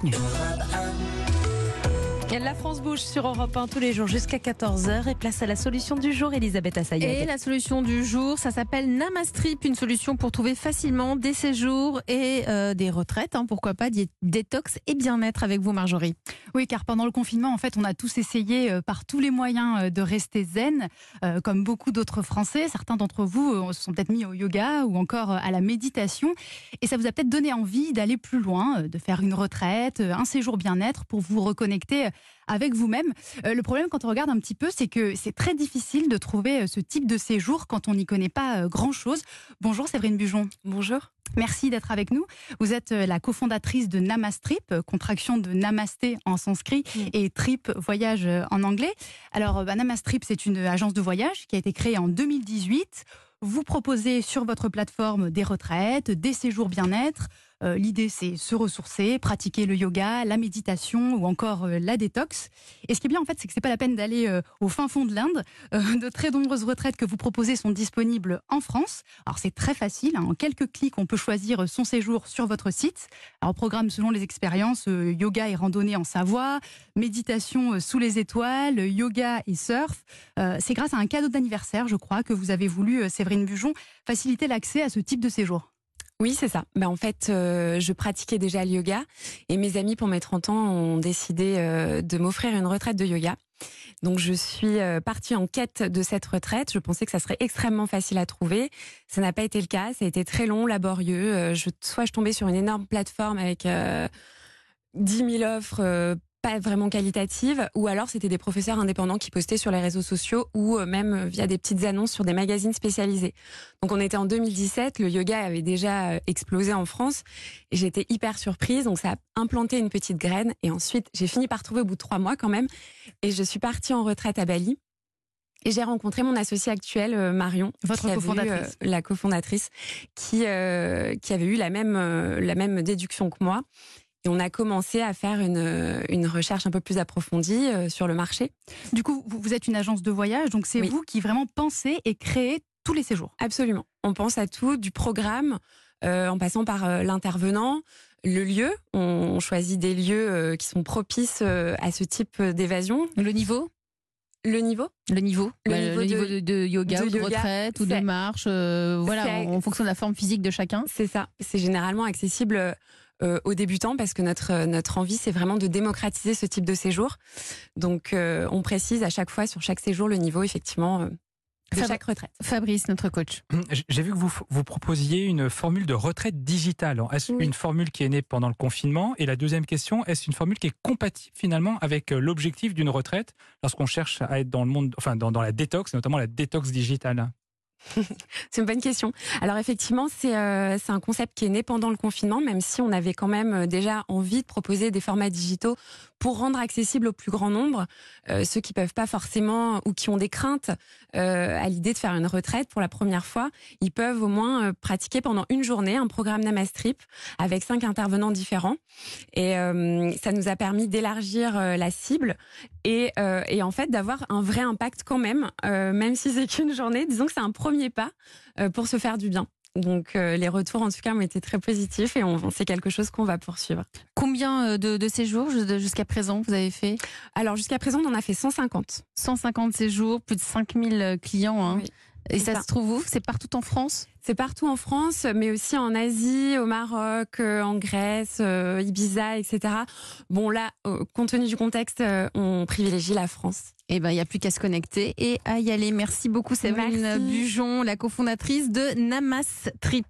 你说 La France bouge sur Europe 1 tous les jours jusqu'à 14h et place à la solution du jour, Elisabeth Assayed. Et la solution du jour, ça s'appelle Namastrip, une solution pour trouver facilement des séjours et euh, des retraites. Hein, pourquoi pas des détox et bien-être avec vous, Marjorie Oui, car pendant le confinement, en fait, on a tous essayé euh, par tous les moyens euh, de rester zen, comme beaucoup d'autres Français. Certains d'entre vous se sont peut-être mis au yoga ou encore à la méditation. Et ça vous a peut-être donné envie d'aller plus loin, de faire une retraite, un séjour bien-être pour vous reconnecter avec vous-même. Euh, le problème, quand on regarde un petit peu, c'est que c'est très difficile de trouver euh, ce type de séjour quand on n'y connaît pas euh, grand-chose. Bonjour Séverine Bujon. Bonjour. Merci d'être avec nous. Vous êtes la cofondatrice de Namastrip, contraction de Namasté en sanskrit et Trip voyage en anglais. Alors, bah, Namastrip, c'est une agence de voyage qui a été créée en 2018. Vous proposez sur votre plateforme des retraites, des séjours bien-être, euh, l'idée, c'est se ressourcer, pratiquer le yoga, la méditation ou encore euh, la détox. Et ce qui est bien, en fait, c'est que c'est pas la peine d'aller euh, au fin fond de l'Inde. de très nombreuses retraites que vous proposez sont disponibles en France. Alors, c'est très facile. Hein. En quelques clics, on peut choisir son séjour sur votre site. Alors, programme selon les expériences, yoga et randonnée en Savoie, méditation sous les étoiles, yoga et surf. c'est grâce à un cadeau d'anniversaire, je crois, que vous avez voulu, Séverine Bujon, faciliter l'accès à ce type de séjour. Oui, c'est ça. Ben, en fait, euh, je pratiquais déjà le yoga et mes amis pour mes 30 ans ont décidé euh, de m'offrir une retraite de yoga. Donc je suis euh, partie en quête de cette retraite. Je pensais que ça serait extrêmement facile à trouver. Ça n'a pas été le cas. Ça a été très long, laborieux. Je, soit je tombais sur une énorme plateforme avec 10 000 offres pas vraiment qualitative, ou alors c'était des professeurs indépendants qui postaient sur les réseaux sociaux ou euh, même via des petites annonces sur des magazines spécialisés. Donc on était en 2017, le yoga avait déjà euh, explosé en France et j'étais hyper surprise. Donc ça a implanté une petite graine et ensuite j'ai fini par trouver au bout de trois mois quand même et je suis partie en retraite à Bali. Et j'ai rencontré mon associé actuel, euh, Marion, votre cofondatrice, la cofondatrice, qui qui avait eu la même la même déduction que moi et on a commencé à faire une, une recherche un peu plus approfondie euh, sur le marché. Du coup, vous êtes une agence de voyage, donc c'est vous qui vraiment pensez et créez tous les séjours. Absolument. On pense à tout, du programme, euh, en passant par euh, l'intervenant, le lieu. On choisit des lieux qui sont propices à ce type d'évasion. Le niveau? Le niveau? Le niveau Le bah, niveau, de, yoga ou de retraite ou de marche, voilà, en fonction de la forme physique de chacun. C'est ça. C'est généralement accessible euh, aux débutants parce que notre euh, notre envie c'est vraiment de démocratiser ce type de séjour. Donc euh, on précise à chaque fois sur chaque séjour le niveau effectivement de chaque retraite. Fabrice, notre coach. J'ai vu que vous, vous proposiez une formule de retraite digitale. Est-ce une formule qui est née pendant le confinement? Et la deuxième question, est-ce une formule qui est compatible finalement avec l'objectif d'une retraite lorsqu'on cherche à être dans le monde, enfin dans, dans la détox, notamment la détox digitale? c'est une bonne question. Alors effectivement, c'est euh, un concept qui est né pendant le confinement, même si on avait quand même euh, déjà envie de proposer des formats digitaux pour rendre accessible au plus grand nombre euh, ceux qui peuvent pas forcément ou qui ont des craintes euh, à l'idée de faire une retraite pour la première fois. Ils peuvent au moins pratiquer pendant une journée un programme Namastrip avec cinq intervenants différents. Et ça nous a permis d'élargir la cible et, et en fait d'avoir un vrai impact quand même, même si c'est qu'une journée. Disons que c'est un premier pas pour se faire du bien. Donc euh, les retours en tout cas ont été très positifs et c'est quelque chose qu'on va poursuivre. Combien euh, de, séjours jusqu'à présent vous avez fait? Alors jusqu'à présent on en a fait 150. 150 séjours, plus de 5000 clients. Hein. Et ça, se trouve où? C'est partout en France? C'est partout en France, mais aussi en Asie, au Maroc, euh, en Grèce, Ibiza, etc. Bon là, compte tenu du contexte, on privilégie la France. Eh ben, il n'y a plus qu'à se connecter et à y aller. Merci beaucoup, Séverine Bujon, la cofondatrice de Namas Trip.